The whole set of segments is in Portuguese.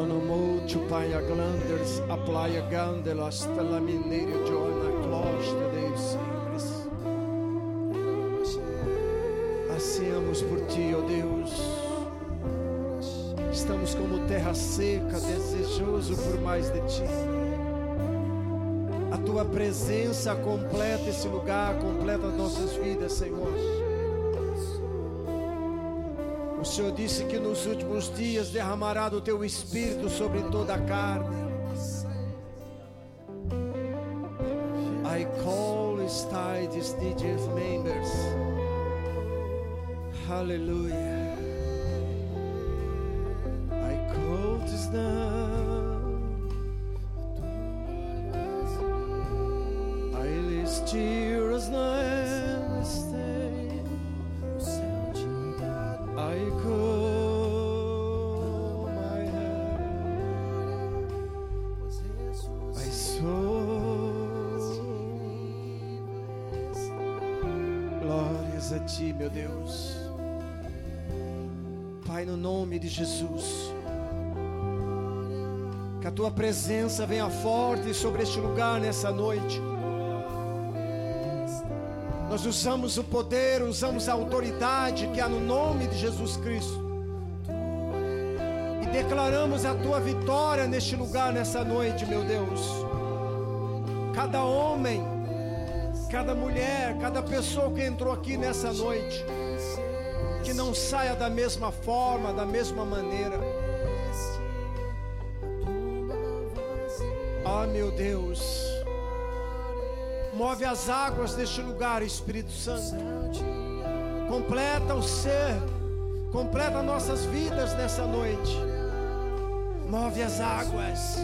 Onomote paia glanders, aplaia gandelas, telamineiro joana closta deus simples. Ansiamos por ti, ó Deus. Estamos como terra seca, desejoso por mais de ti. A tua presença completa esse lugar, completa as nossas vidas, Senhor. Senhor disse que nos últimos dias derramará do teu espírito sobre toda a carne. Que a tua presença venha forte sobre este lugar nessa noite. Nós usamos o poder, usamos a autoridade que há no nome de Jesus Cristo. E declaramos a tua vitória neste lugar nessa noite, meu Deus. Cada homem, cada mulher, cada pessoa que entrou aqui nessa noite, que não saia da mesma forma, da mesma maneira. Meu Deus. Move as águas deste lugar, Espírito Santo. Completa o ser, completa nossas vidas nessa noite. Move as águas,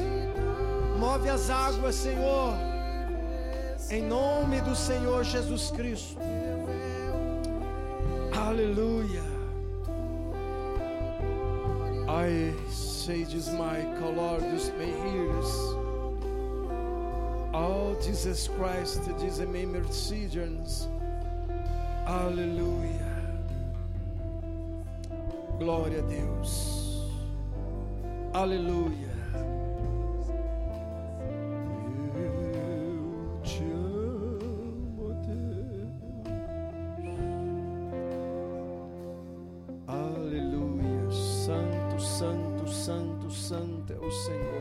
move as águas, Senhor, em nome do Senhor Jesus Cristo. Aleluia. I sages my colordos may hears. Oh, Jesus Christ, diz em Mercedes. Aleluia. Glória a Deus. Aleluia. Eu te amo, Deus. Aleluia. Santo, santo, santo, santo é o Senhor.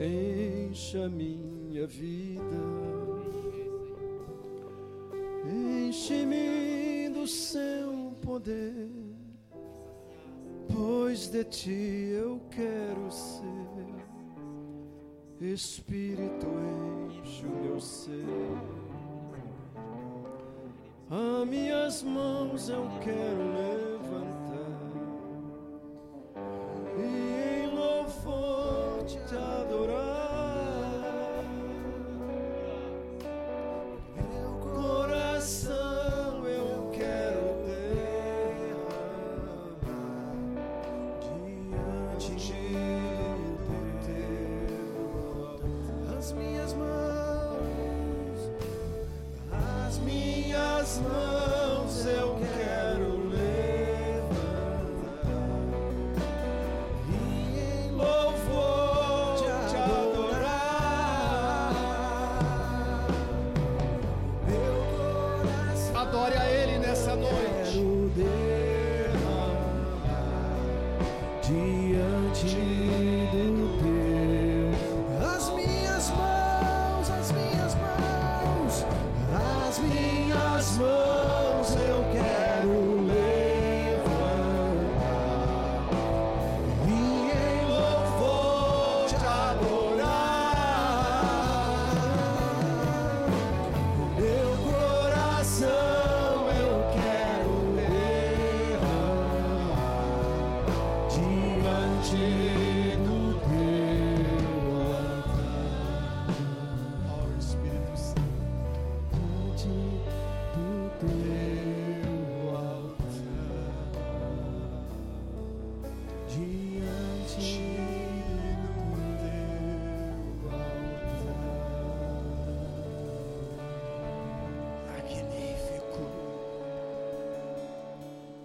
Encha minha vida, enche-me do seu poder, pois de ti eu quero ser. Espírito, enche o meu ser. As minhas mãos eu quero levantar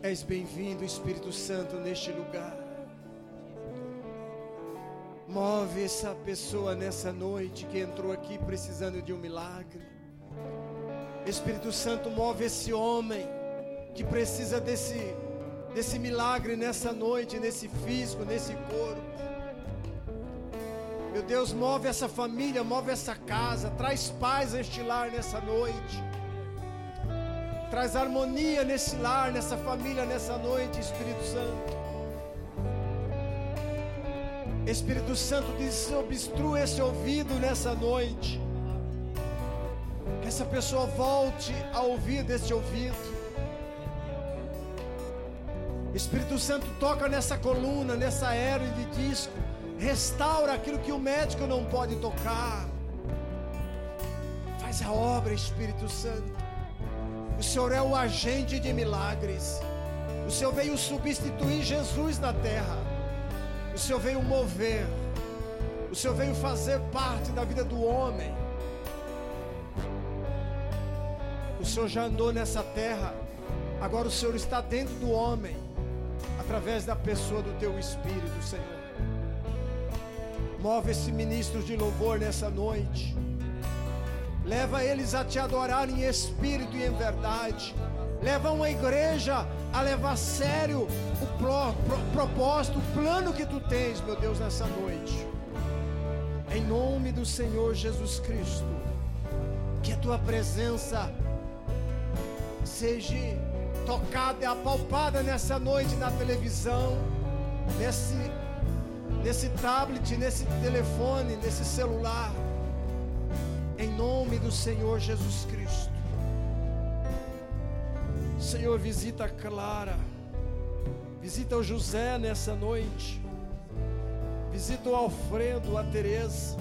És bem-vindo, Espírito Santo, neste lugar. Move essa pessoa nessa noite que entrou aqui precisando de um milagre. Espírito Santo, move esse homem que precisa desse, desse milagre nessa noite, nesse físico, nesse corpo. Meu Deus, move essa família, move essa casa, traz paz a este lar nessa noite. Traz harmonia nesse lar, nessa família, nessa noite, Espírito Santo. Espírito Santo, desobstrua esse ouvido nessa noite. Que essa pessoa volte a ouvir desse ouvido. Espírito Santo, toca nessa coluna, nessa aéreo de disco. Restaura aquilo que o médico não pode tocar. Faz a obra, Espírito Santo. O Senhor é o agente de milagres. O Senhor veio substituir Jesus na terra. O Senhor veio mover. O Senhor veio fazer parte da vida do homem. O Senhor já andou nessa terra. Agora o Senhor está dentro do homem, através da pessoa do teu Espírito, Senhor. Move esse ministro de louvor nessa noite. Leva eles a te adorar em espírito e em verdade. Leva uma igreja a levar a sério o pro, pro, propósito, o plano que tu tens, meu Deus, nessa noite. Em nome do Senhor Jesus Cristo, que a tua presença seja tocada e apalpada nessa noite na televisão, nesse, nesse tablet, nesse telefone, nesse celular. Em nome do Senhor Jesus Cristo. Senhor, visita a Clara. Visita o José nessa noite. Visita o Alfredo, a Teresa.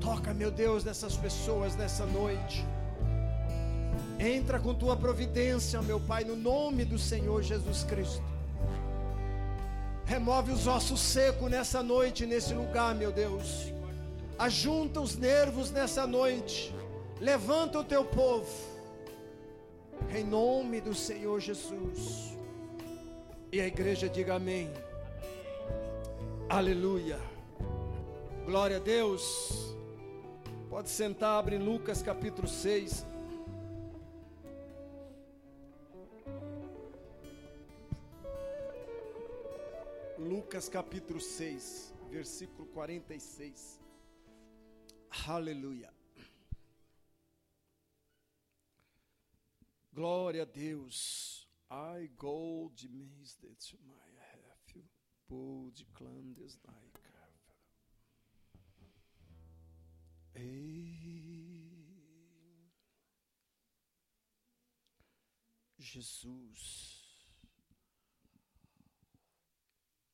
Toca, meu Deus, nessas pessoas nessa noite. Entra com tua providência, meu Pai, no nome do Senhor Jesus Cristo. Remove os ossos secos nessa noite, nesse lugar, meu Deus. Ajunta os nervos nessa noite. Levanta o teu povo. Em nome do Senhor Jesus. E a igreja diga amém. Aleluia. Glória a Deus. Pode sentar, abre Lucas capítulo 6. Lucas capítulo 6, versículo 46. Aleluia. Glória a Deus. I go de mês de my have you de clandestinaica. Ei. Jesus.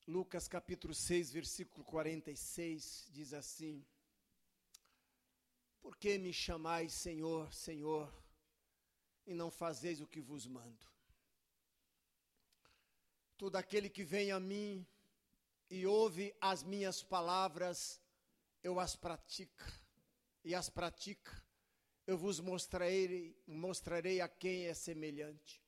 Lucas capítulo 6, versículo 46 diz assim: Por que me chamais Senhor, Senhor, e não fazeis o que vos mando? Todo aquele que vem a mim e ouve as minhas palavras, eu as pratica, e as pratica, eu vos mostrarei, mostrarei a quem é semelhante.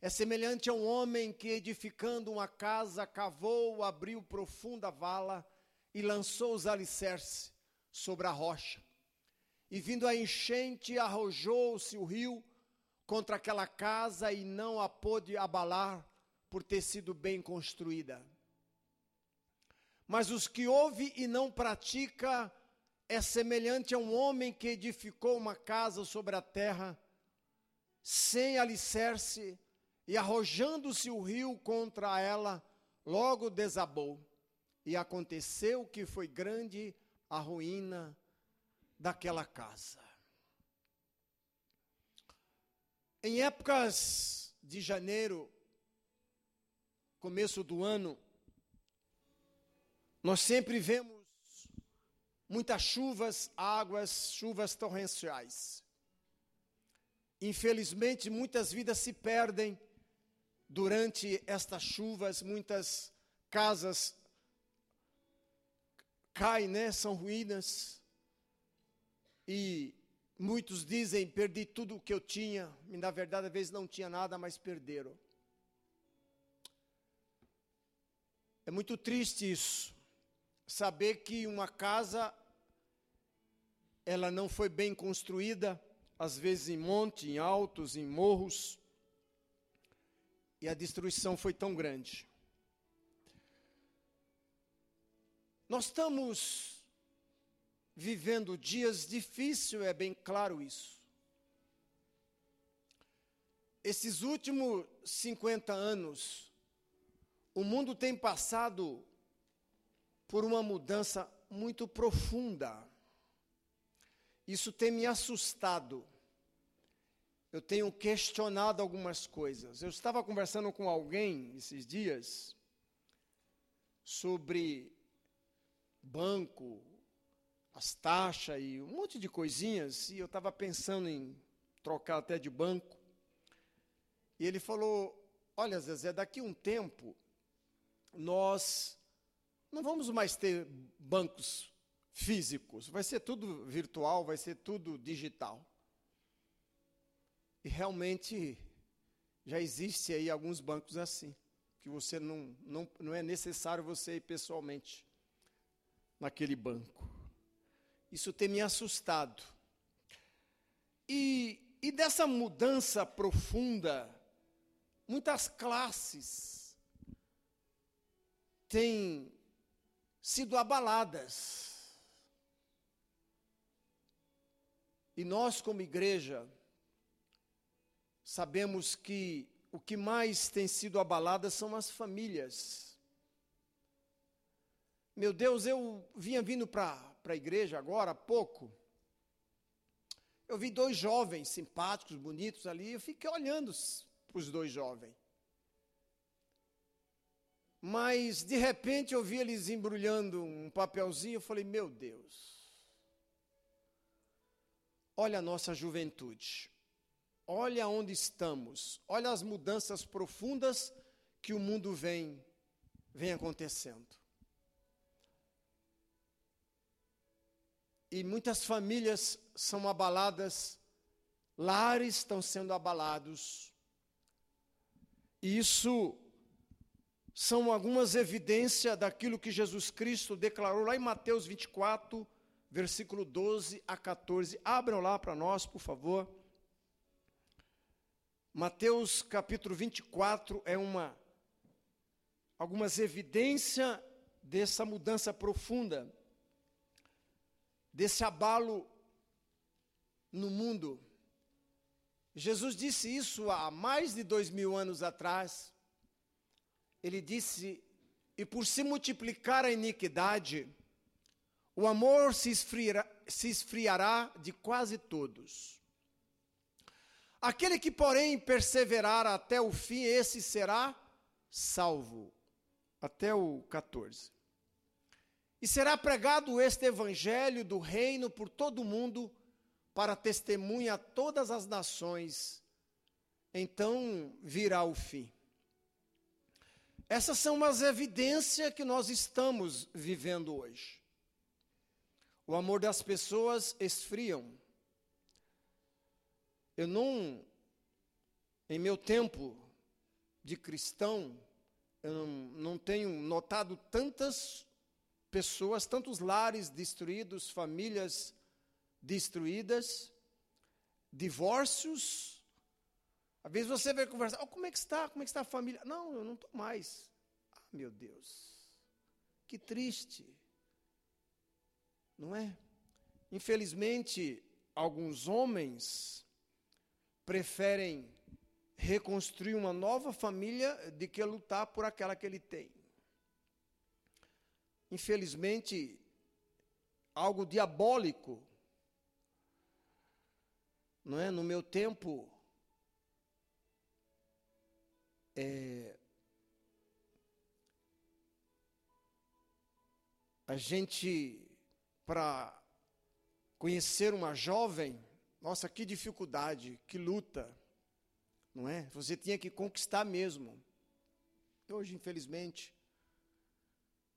É semelhante a um homem que, edificando uma casa, cavou, abriu profunda vala e lançou os alicerces sobre a rocha. E vindo a enchente, arrojou-se o rio contra aquela casa e não a pôde abalar, por ter sido bem construída. Mas os que ouve e não pratica é semelhante a um homem que edificou uma casa sobre a terra, sem alicerce, e arrojando-se o rio contra ela, logo desabou. E aconteceu que foi grande a ruína daquela casa. Em épocas de janeiro, começo do ano, nós sempre vemos muitas chuvas, águas, chuvas torrenciais. Infelizmente, muitas vidas se perdem durante estas chuvas, muitas casas caem, né, são ruínas. E Muitos dizem: perdi tudo o que eu tinha, e na verdade, às vezes não tinha nada, mas perderam. É muito triste isso, saber que uma casa ela não foi bem construída, às vezes em monte, em altos, em morros, e a destruição foi tão grande. Nós estamos vivendo dias difíceis, é bem claro isso. Esses últimos 50 anos, o mundo tem passado por uma mudança muito profunda. Isso tem me assustado. Eu tenho questionado algumas coisas. Eu estava conversando com alguém esses dias sobre banco, as taxas e um monte de coisinhas, e eu estava pensando em trocar até de banco. E ele falou: Olha, Zezé, daqui um tempo nós não vamos mais ter bancos físicos, vai ser tudo virtual, vai ser tudo digital. E realmente já existe aí alguns bancos assim, que você não, não, não é necessário você ir pessoalmente naquele banco. Isso tem me assustado. E, e dessa mudança profunda, muitas classes têm sido abaladas. E nós, como igreja, sabemos que o que mais tem sido abalada são as famílias. Meu Deus, eu vinha vindo para a igreja agora há pouco. Eu vi dois jovens simpáticos, bonitos ali, eu fiquei olhando para os dois jovens. Mas, de repente, eu vi eles embrulhando um papelzinho, eu falei, meu Deus, olha a nossa juventude, olha onde estamos, olha as mudanças profundas que o mundo vem, vem acontecendo. E muitas famílias são abaladas, lares estão sendo abalados. E isso são algumas evidências daquilo que Jesus Cristo declarou lá em Mateus 24, versículo 12 a 14. Abram lá para nós, por favor. Mateus capítulo 24 é uma algumas evidências dessa mudança profunda, desse abalo no mundo. Jesus disse isso há mais de dois mil anos atrás ele disse: E por se multiplicar a iniquidade, o amor se esfriará, se esfriará de quase todos. Aquele que, porém, perseverar até o fim, esse será salvo. Até o 14. E será pregado este evangelho do reino por todo o mundo, para testemunha a todas as nações. Então virá o fim. Essas são as evidências que nós estamos vivendo hoje. O amor das pessoas esfriam. Eu não, em meu tempo de cristão, eu não, não tenho notado tantas pessoas, tantos lares destruídos, famílias destruídas, divórcios às vezes você vai conversar, oh, como é que está? Como é que está a família? Não, eu não estou mais. Ah, meu Deus, que triste. Não é? Infelizmente, alguns homens preferem reconstruir uma nova família de que lutar por aquela que ele tem. Infelizmente, algo diabólico. Não é? No meu tempo, é, a gente, para conhecer uma jovem, nossa, que dificuldade, que luta, não é? Você tinha que conquistar mesmo. Hoje, infelizmente,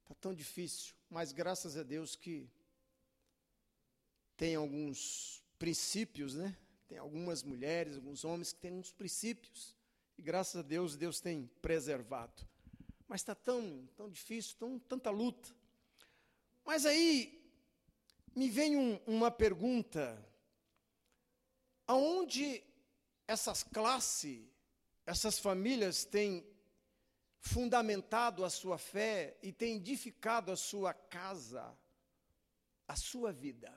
está tão difícil, mas graças a Deus que tem alguns princípios, né? Tem algumas mulheres, alguns homens que têm uns princípios. E graças a Deus, Deus tem preservado. Mas está tão, tão difícil, tão, tanta luta. Mas aí me vem um, uma pergunta: aonde essas classes, essas famílias têm fundamentado a sua fé e têm edificado a sua casa, a sua vida?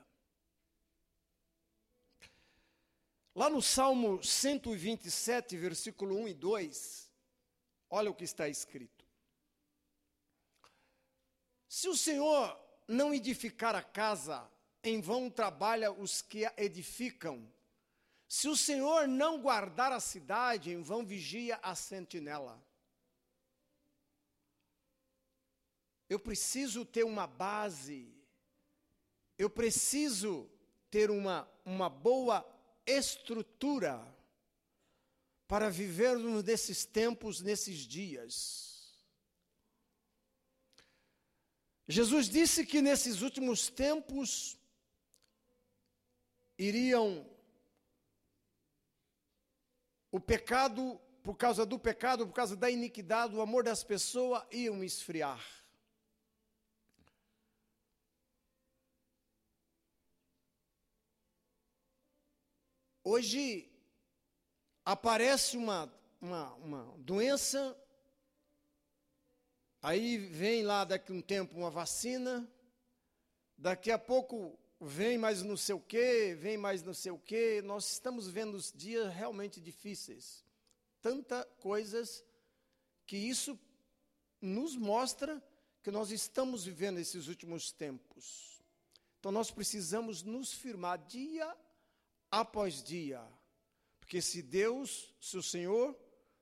Lá no Salmo 127, versículo 1 e 2, olha o que está escrito. Se o Senhor não edificar a casa, em vão trabalha os que a edificam. Se o Senhor não guardar a cidade, em vão vigia a sentinela. Eu preciso ter uma base, eu preciso ter uma, uma boa estrutura para vivermos nesses tempos, nesses dias. Jesus disse que nesses últimos tempos iriam o pecado, por causa do pecado, por causa da iniquidade, o amor das pessoas iam esfriar. Hoje aparece uma, uma, uma doença, aí vem lá daqui um tempo uma vacina, daqui a pouco vem mais não sei o quê, vem mais não sei o quê. Nós estamos vendo os dias realmente difíceis. Tanta coisas que isso nos mostra que nós estamos vivendo esses últimos tempos. Então nós precisamos nos firmar dia após dia. Porque se Deus, se o Senhor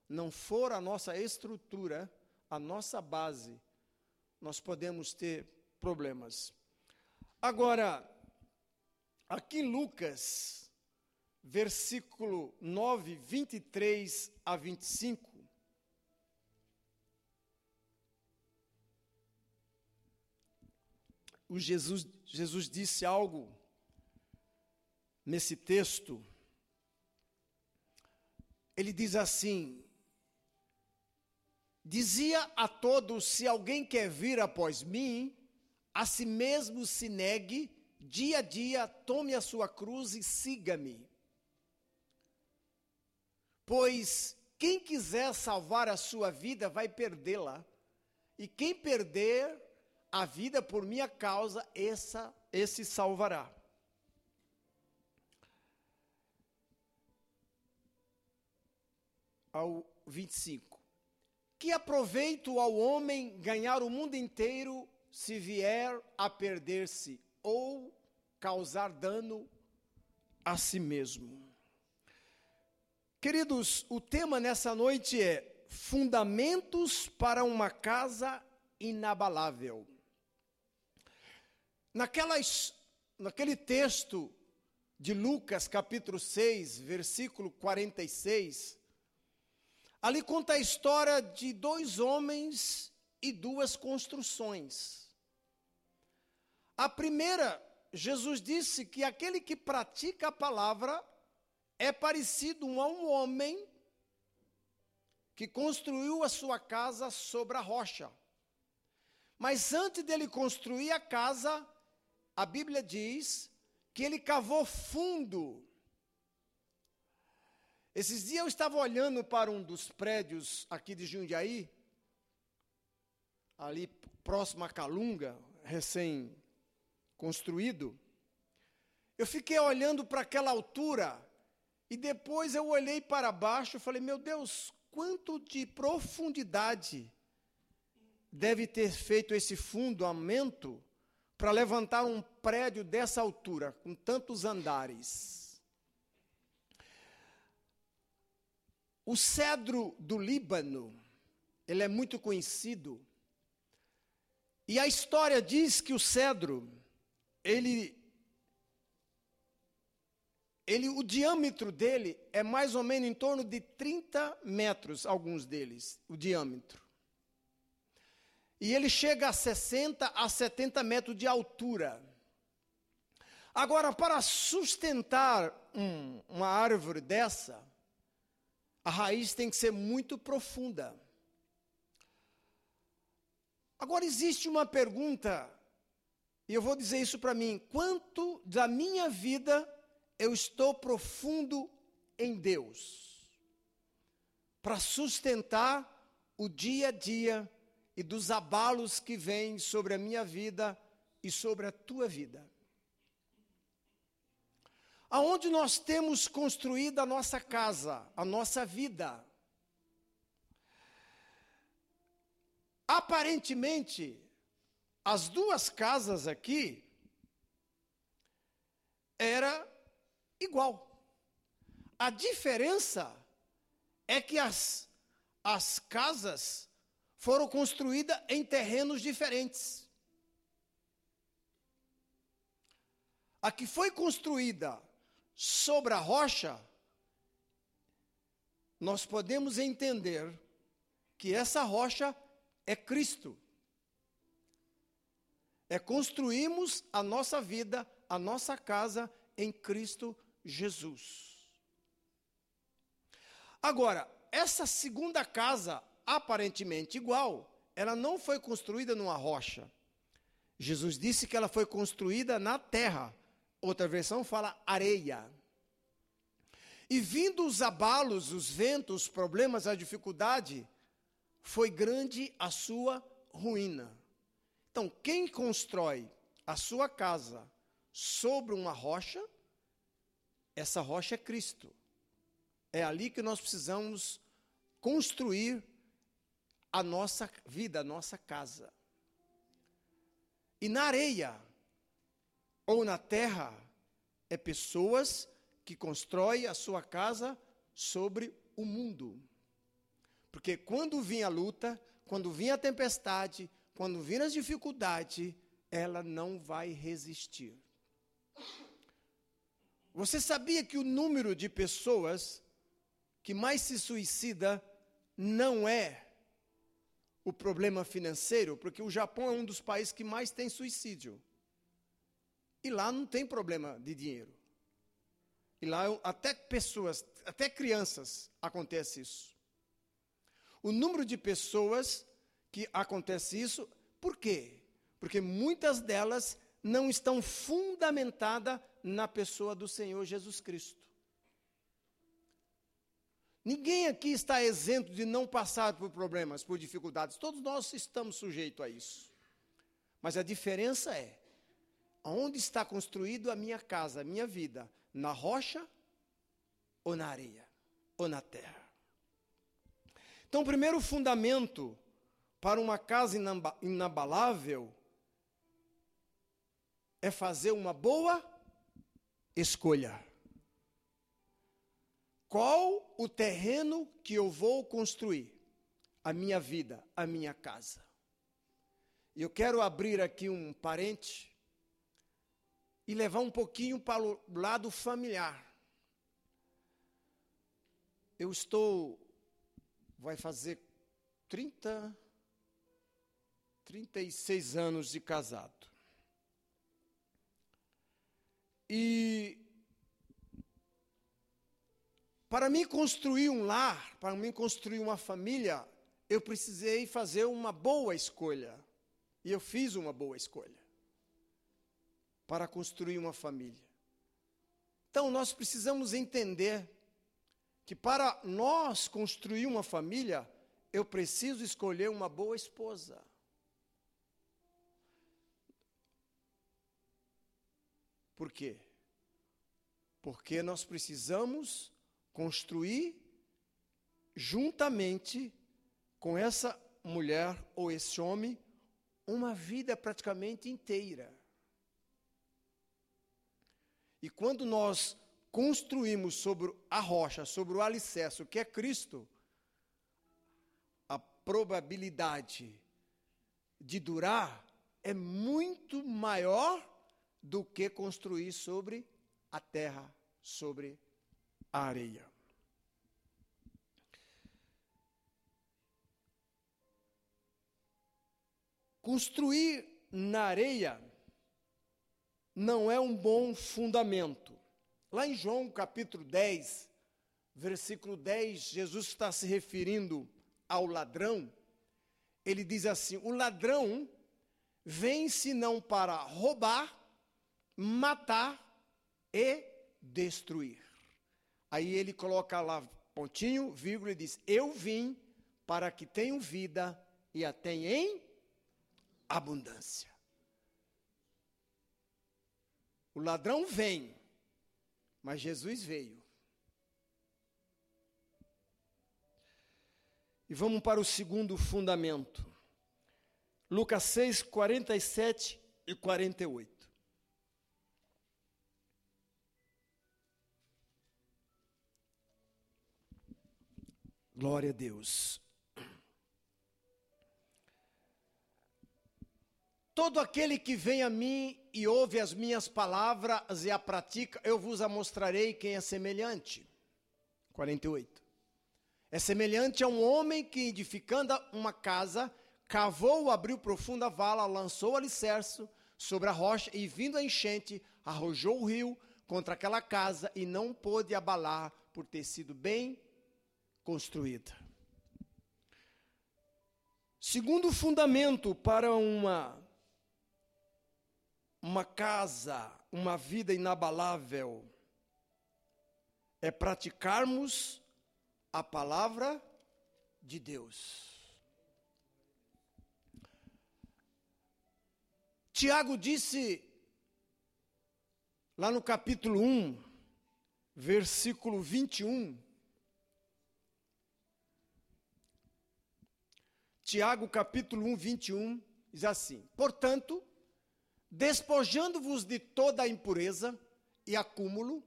não for a nossa estrutura, a nossa base, nós podemos ter problemas. Agora, aqui em Lucas, versículo 9, 23 a 25. O Jesus, Jesus disse algo nesse texto, ele diz assim: Dizia a todos: se alguém quer vir após mim, a si mesmo se negue, dia a dia tome a sua cruz e siga-me. Pois quem quiser salvar a sua vida vai perdê-la, e quem perder a vida por minha causa, essa, esse salvará. Ao 25. Que aproveito ao homem ganhar o mundo inteiro se vier a perder-se ou causar dano a si mesmo. Queridos, o tema nessa noite é Fundamentos para uma casa inabalável. Naquelas, naquele texto de Lucas, capítulo 6, versículo 46, Ali conta a história de dois homens e duas construções. A primeira, Jesus disse que aquele que pratica a palavra é parecido a um homem que construiu a sua casa sobre a rocha. Mas antes dele construir a casa, a Bíblia diz que ele cavou fundo esses dias eu estava olhando para um dos prédios aqui de Jundiaí, ali próximo a Calunga, recém-construído. Eu fiquei olhando para aquela altura e depois eu olhei para baixo e falei: Meu Deus, quanto de profundidade deve ter feito esse fundamento para levantar um prédio dessa altura, com tantos andares? O cedro do Líbano, ele é muito conhecido. E a história diz que o cedro, ele ele, o diâmetro dele é mais ou menos em torno de 30 metros, alguns deles, o diâmetro. E ele chega a 60 a 70 metros de altura. Agora, para sustentar um, uma árvore dessa, a raiz tem que ser muito profunda. Agora, existe uma pergunta, e eu vou dizer isso para mim: quanto da minha vida eu estou profundo em Deus? Para sustentar o dia a dia e dos abalos que vêm sobre a minha vida e sobre a tua vida. Aonde nós temos construído a nossa casa, a nossa vida. Aparentemente, as duas casas aqui era igual. A diferença é que as, as casas foram construídas em terrenos diferentes. A que foi construída sobre a rocha, nós podemos entender que essa rocha é Cristo. É construirmos a nossa vida, a nossa casa em Cristo Jesus. Agora, essa segunda casa, aparentemente igual, ela não foi construída numa rocha. Jesus disse que ela foi construída na terra. Outra versão fala areia. E vindo os abalos, os ventos, os problemas, a dificuldade, foi grande a sua ruína. Então, quem constrói a sua casa sobre uma rocha, essa rocha é Cristo. É ali que nós precisamos construir a nossa vida, a nossa casa. E na areia ou na terra é pessoas que constroem a sua casa sobre o mundo. Porque quando vinha a luta, quando vinha a tempestade, quando vinha as dificuldades, ela não vai resistir. Você sabia que o número de pessoas que mais se suicida não é o problema financeiro, porque o Japão é um dos países que mais tem suicídio. E lá não tem problema de dinheiro. E lá até pessoas, até crianças acontece isso. O número de pessoas que acontece isso, por quê? Porque muitas delas não estão fundamentadas na pessoa do Senhor Jesus Cristo. Ninguém aqui está isento de não passar por problemas, por dificuldades. Todos nós estamos sujeitos a isso. Mas a diferença é: onde está construído a minha casa, a minha vida? Na rocha ou na areia? Ou na terra? Então, o primeiro fundamento para uma casa inabalável é fazer uma boa escolha. Qual o terreno que eu vou construir? A minha vida, a minha casa. Eu quero abrir aqui um parente e levar um pouquinho para o lado familiar. Eu estou, vai fazer 30, 36 anos de casado. E para mim construir um lar, para mim construir uma família, eu precisei fazer uma boa escolha. E eu fiz uma boa escolha para construir uma família. Então nós precisamos entender que para nós construir uma família, eu preciso escolher uma boa esposa. Por quê? Porque nós precisamos construir juntamente com essa mulher ou esse homem uma vida praticamente inteira. E quando nós construímos sobre a rocha, sobre o alicerce, que é Cristo, a probabilidade de durar é muito maior do que construir sobre a terra, sobre a areia. Construir na areia não é um bom fundamento. Lá em João capítulo 10, versículo 10, Jesus está se referindo ao ladrão. Ele diz assim: O ladrão vem senão para roubar, matar e destruir. Aí ele coloca lá pontinho, vírgula e diz: Eu vim para que tenham vida e a tenham em abundância. O ladrão vem, mas Jesus veio. E vamos para o segundo fundamento. Lucas 6, 47 e 48. Glória a Deus. Todo aquele que vem a mim e ouve as minhas palavras e a pratica, eu vos mostrarei quem é semelhante. 48. É semelhante a um homem que, edificando uma casa, cavou, abriu profunda vala, lançou alicerce sobre a rocha e, vindo a enchente, arrojou o rio contra aquela casa e não pôde abalar por ter sido bem construída. Segundo fundamento para uma uma casa, uma vida inabalável, é praticarmos a palavra de Deus. Tiago disse, lá no capítulo 1, versículo 21, Tiago capítulo 1, 21, diz assim: Portanto, despojando-vos de toda a impureza e acúmulo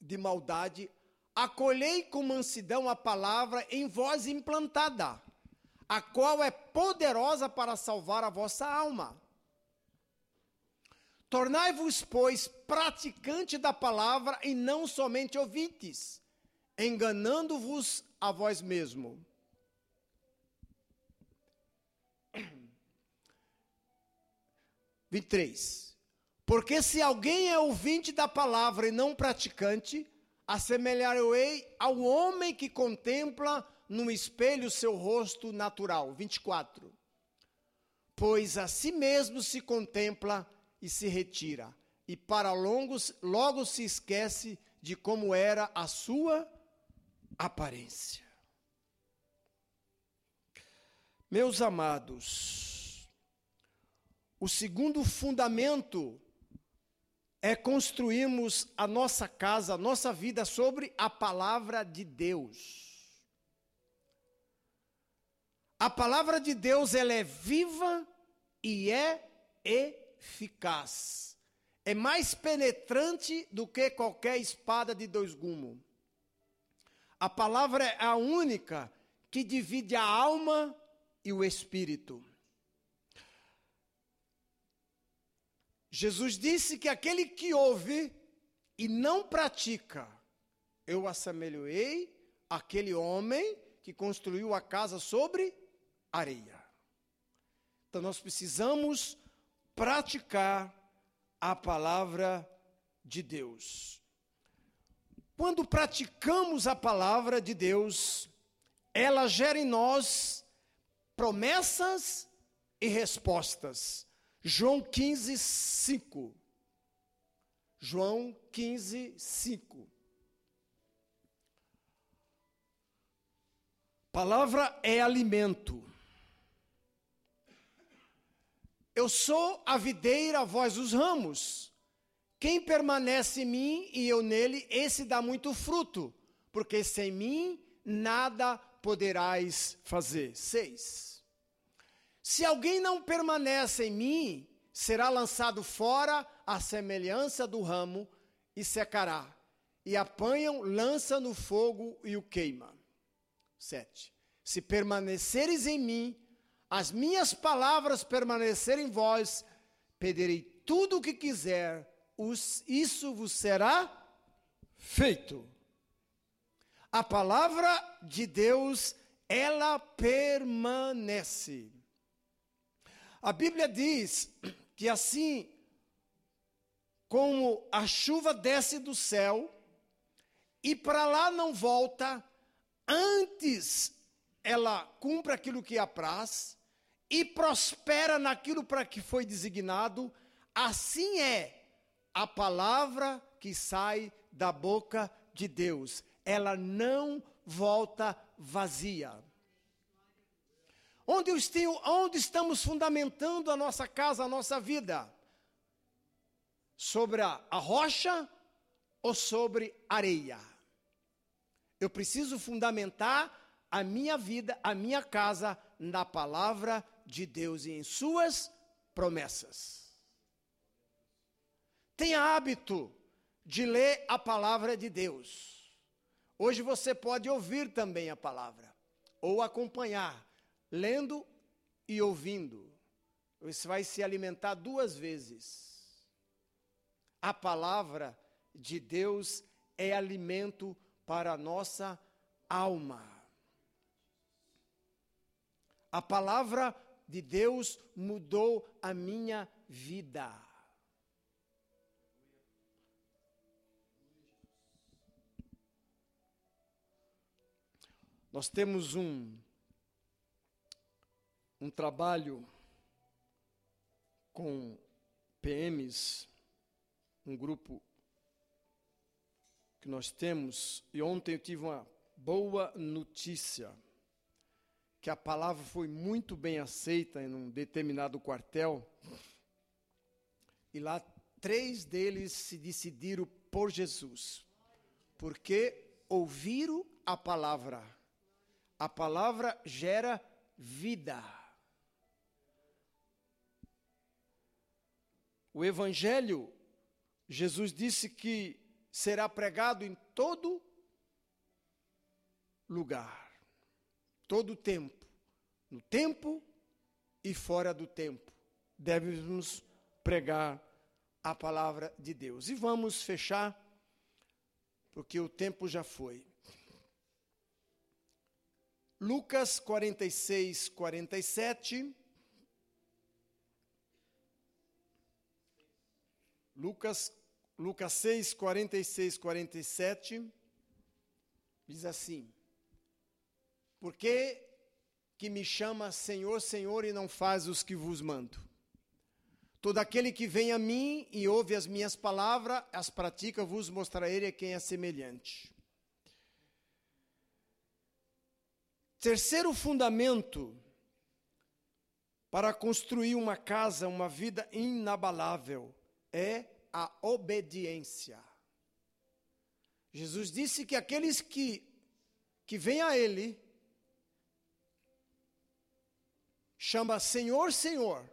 de maldade, acolhei com mansidão a palavra em vós implantada, a qual é poderosa para salvar a vossa alma. Tornai-vos, pois, praticante da palavra e não somente ouvintes, enganando-vos a vós mesmo. 23. Porque se alguém é ouvinte da palavra e não praticante, assemelhar-ei ao homem que contempla no espelho seu rosto natural. 24. Pois a si mesmo se contempla e se retira, e para longos, logo se esquece de como era a sua aparência. Meus amados, o segundo fundamento é construirmos a nossa casa, a nossa vida sobre a palavra de Deus. A palavra de Deus ela é viva e é eficaz. É mais penetrante do que qualquer espada de dois gumes. A palavra é a única que divide a alma e o espírito. Jesus disse que aquele que ouve e não pratica, eu assemelhei aquele homem que construiu a casa sobre areia. Então nós precisamos praticar a palavra de Deus. Quando praticamos a palavra de Deus, ela gera em nós promessas e respostas. João 15, 5. João 15, 5. Palavra é alimento. Eu sou a videira, vós os ramos. Quem permanece em mim e eu nele, esse dá muito fruto, porque sem mim nada poderás fazer. 6. Se alguém não permanece em mim, será lançado fora à semelhança do ramo e secará. E apanham, lança no fogo e o queima. 7. Se permaneceres em mim, as minhas palavras permanecerem em vós, pedirei tudo o que quiser, isso vos será feito. A palavra de Deus, ela permanece. A Bíblia diz que assim como a chuva desce do céu e para lá não volta antes ela cumpre aquilo que apraz e prospera naquilo para que foi designado, assim é a palavra que sai da boca de Deus. Ela não volta vazia. Onde, tenho, onde estamos fundamentando a nossa casa, a nossa vida? Sobre a rocha ou sobre areia? Eu preciso fundamentar a minha vida, a minha casa na palavra de Deus e em suas promessas. Tenha hábito de ler a palavra de Deus. Hoje você pode ouvir também a palavra, ou acompanhar, lendo e ouvindo. Você vai se alimentar duas vezes. A palavra de Deus é alimento para a nossa alma. A palavra de Deus mudou a minha vida. Nós temos um, um trabalho com PMs, um grupo que nós temos, e ontem eu tive uma boa notícia que a palavra foi muito bem aceita em um determinado quartel, e lá três deles se decidiram por Jesus, porque ouviram a palavra. A palavra gera vida. O Evangelho, Jesus disse que será pregado em todo lugar todo tempo, no tempo e fora do tempo, devemos pregar a palavra de Deus. E vamos fechar, porque o tempo já foi. Lucas 46, 47. Lucas, Lucas 6, 46, 47. Diz assim: por que, que me chama Senhor, Senhor e não faz os que vos mando? Todo aquele que vem a mim e ouve as minhas palavras, as pratica, vos mostrarei quem é semelhante. Terceiro fundamento para construir uma casa, uma vida inabalável, é a obediência. Jesus disse que aqueles que, que vêm a Ele, chama Senhor, Senhor,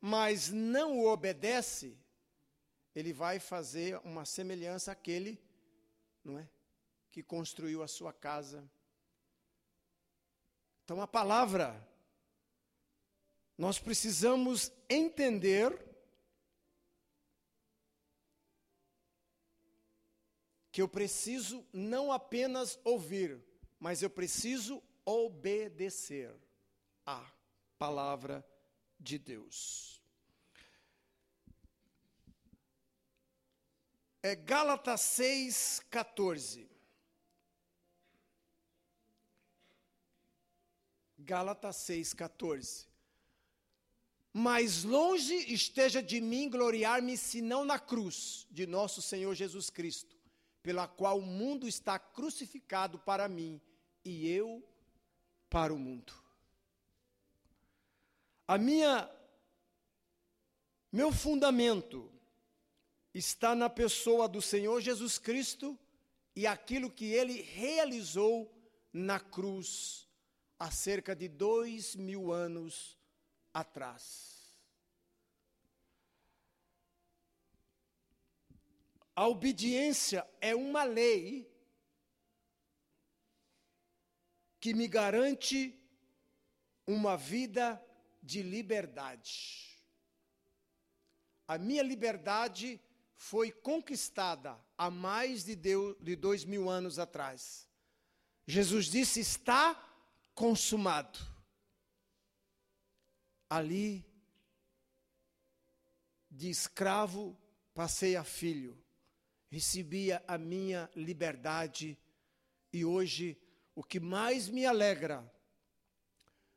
mas não o obedece, ele vai fazer uma semelhança àquele, não é? Que construiu a sua casa. Então a palavra, nós precisamos entender que eu preciso não apenas ouvir, mas eu preciso obedecer a palavra de Deus. É Gálatas 6, 14. Gálatas 6, 14. Mais longe esteja de mim gloriar-me, senão na cruz de nosso Senhor Jesus Cristo, pela qual o mundo está crucificado para mim e eu para o mundo. A minha meu fundamento está na pessoa do Senhor Jesus Cristo e aquilo que ele realizou na cruz há cerca de dois mil anos atrás. A obediência é uma lei que me garante uma vida de liberdade. A minha liberdade foi conquistada há mais de, Deus, de dois mil anos atrás. Jesus disse: está consumado. Ali, de escravo, passei a filho, recebia a minha liberdade e hoje o que mais me alegra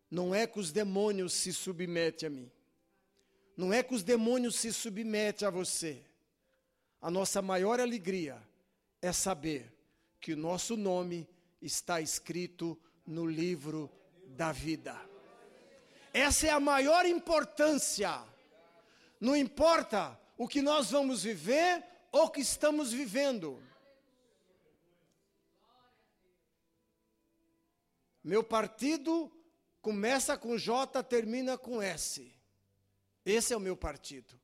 não é que os demônios se submetem a mim. Não é que os demônios se submetem a você. A nossa maior alegria é saber que o nosso nome está escrito no livro da vida. Essa é a maior importância. Não importa o que nós vamos viver o que estamos vivendo. Meu partido começa com J, termina com S. Esse é o meu partido.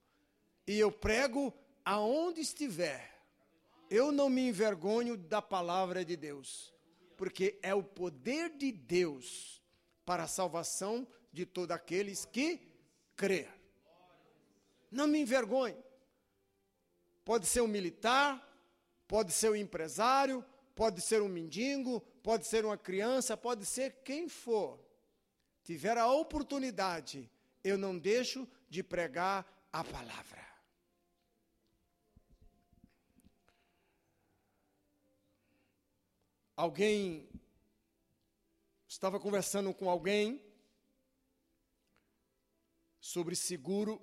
E eu prego aonde estiver. Eu não me envergonho da palavra de Deus, porque é o poder de Deus para a salvação de todos aqueles que crê. Não me envergonhe. Pode ser um militar, pode ser um empresário, pode ser um mendigo, pode ser uma criança, pode ser quem for. Tiver a oportunidade, eu não deixo de pregar a palavra. Alguém estava conversando com alguém sobre seguro.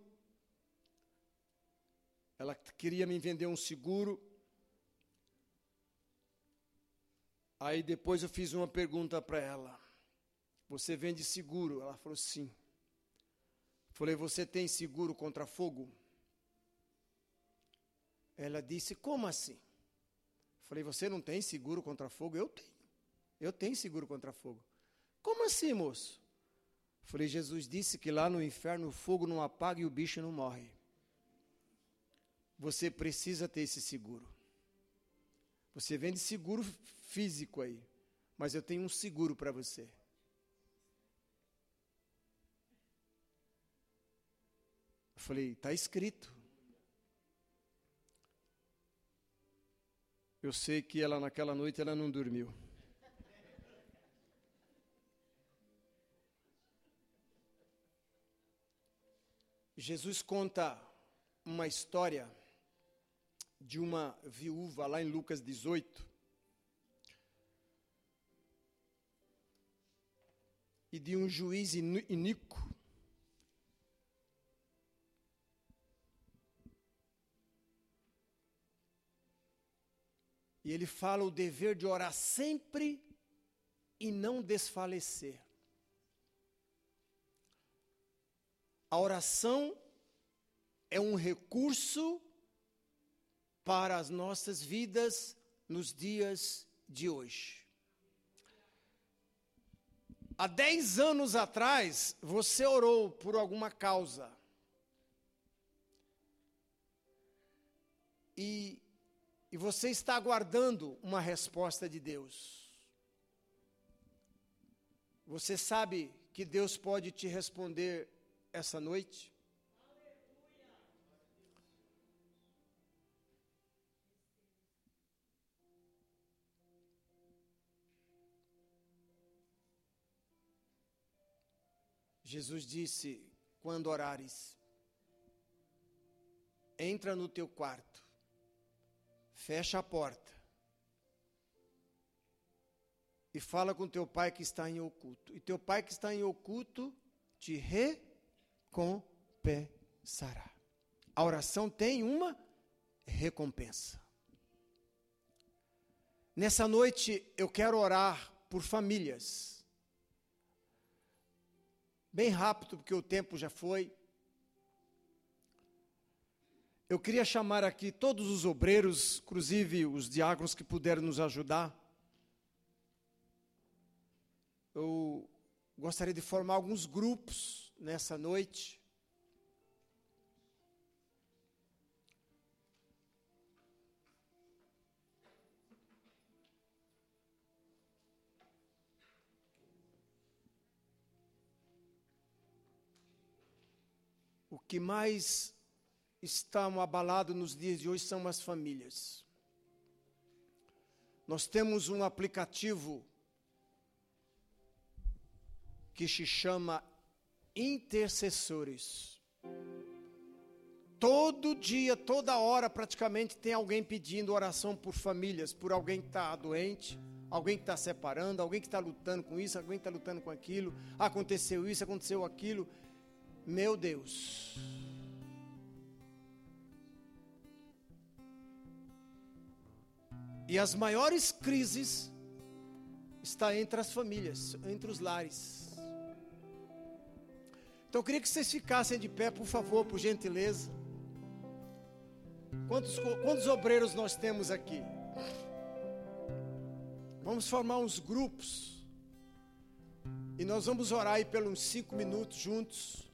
Ela queria me vender um seguro. Aí depois eu fiz uma pergunta para ela. Você vende seguro? Ela falou sim. Falei, você tem seguro contra fogo? Ela disse, como assim? Falei, você não tem seguro contra fogo? Eu tenho. Eu tenho seguro contra fogo. Como assim, moço? Falei, Jesus disse que lá no inferno o fogo não apaga e o bicho não morre. Você precisa ter esse seguro. Você vende seguro físico aí, mas eu tenho um seguro para você. Eu falei, está escrito. Eu sei que ela naquela noite ela não dormiu. Jesus conta uma história de uma viúva lá em Lucas 18. E de um juiz iníquo. E ele fala o dever de orar sempre e não desfalecer. A oração é um recurso para as nossas vidas nos dias de hoje. Há dez anos atrás, você orou por alguma causa. E, e você está aguardando uma resposta de Deus. Você sabe que Deus pode te responder essa noite? Jesus disse: quando orares, entra no teu quarto, fecha a porta e fala com teu pai que está em oculto. E teu pai que está em oculto te re recompensará. A oração tem uma recompensa. Nessa noite eu quero orar por famílias. Bem rápido, porque o tempo já foi. Eu queria chamar aqui todos os obreiros, inclusive os diáconos que puderam nos ajudar. Eu gostaria de formar alguns grupos nessa noite. Que mais está abalado nos dias de hoje são as famílias. Nós temos um aplicativo que se chama intercessores, Todo dia, toda hora, praticamente tem alguém pedindo oração por famílias, por alguém que está doente, alguém que está separando, alguém que está lutando com isso, alguém que está lutando com aquilo. Aconteceu isso, aconteceu aquilo. Meu Deus. E as maiores crises está entre as famílias, entre os lares. Então eu queria que vocês ficassem de pé, por favor, por gentileza. Quantos, quantos obreiros nós temos aqui? Vamos formar uns grupos. E nós vamos orar aí pelos cinco minutos juntos.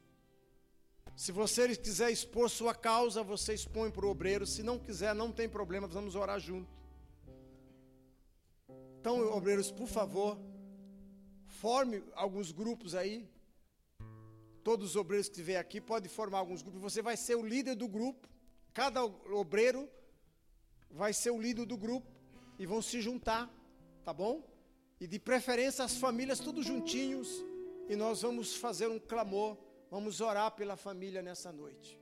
Se você quiser expor sua causa, você expõe para o obreiro. Se não quiser, não tem problema, vamos orar junto. Então, obreiros, por favor, forme alguns grupos aí. Todos os obreiros que estiver aqui podem formar alguns grupos. Você vai ser o líder do grupo. Cada obreiro vai ser o líder do grupo e vão se juntar, tá bom? E de preferência as famílias tudo juntinhos e nós vamos fazer um clamor, vamos orar pela família nessa noite.